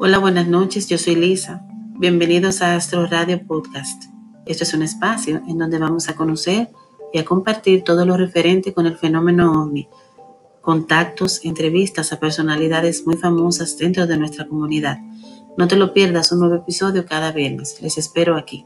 Hola, buenas noches, yo soy Lisa. Bienvenidos a Astro Radio Podcast. Esto es un espacio en donde vamos a conocer y a compartir todo lo referente con el fenómeno OVNI, contactos, entrevistas a personalidades muy famosas dentro de nuestra comunidad. No te lo pierdas, un nuevo episodio cada viernes. Les espero aquí.